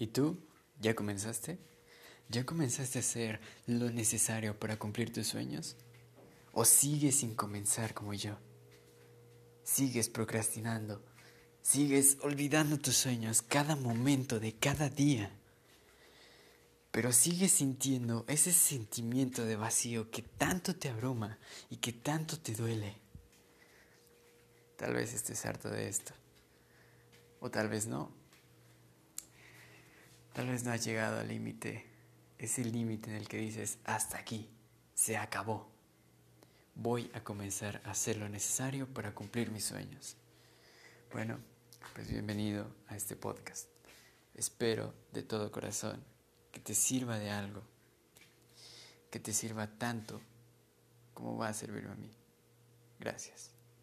¿Y tú? ¿Ya comenzaste? ¿Ya comenzaste a hacer lo necesario para cumplir tus sueños? ¿O sigues sin comenzar como yo? ¿Sigues procrastinando? ¿Sigues olvidando tus sueños cada momento de cada día? Pero sigues sintiendo ese sentimiento de vacío que tanto te abruma y que tanto te duele. Tal vez estés harto de esto. O tal vez no. Tal vez no has llegado al límite, ese límite en el que dices, hasta aquí, se acabó. Voy a comenzar a hacer lo necesario para cumplir mis sueños. Bueno, pues bienvenido a este podcast. Espero de todo corazón que te sirva de algo, que te sirva tanto como va a servirme a mí. Gracias.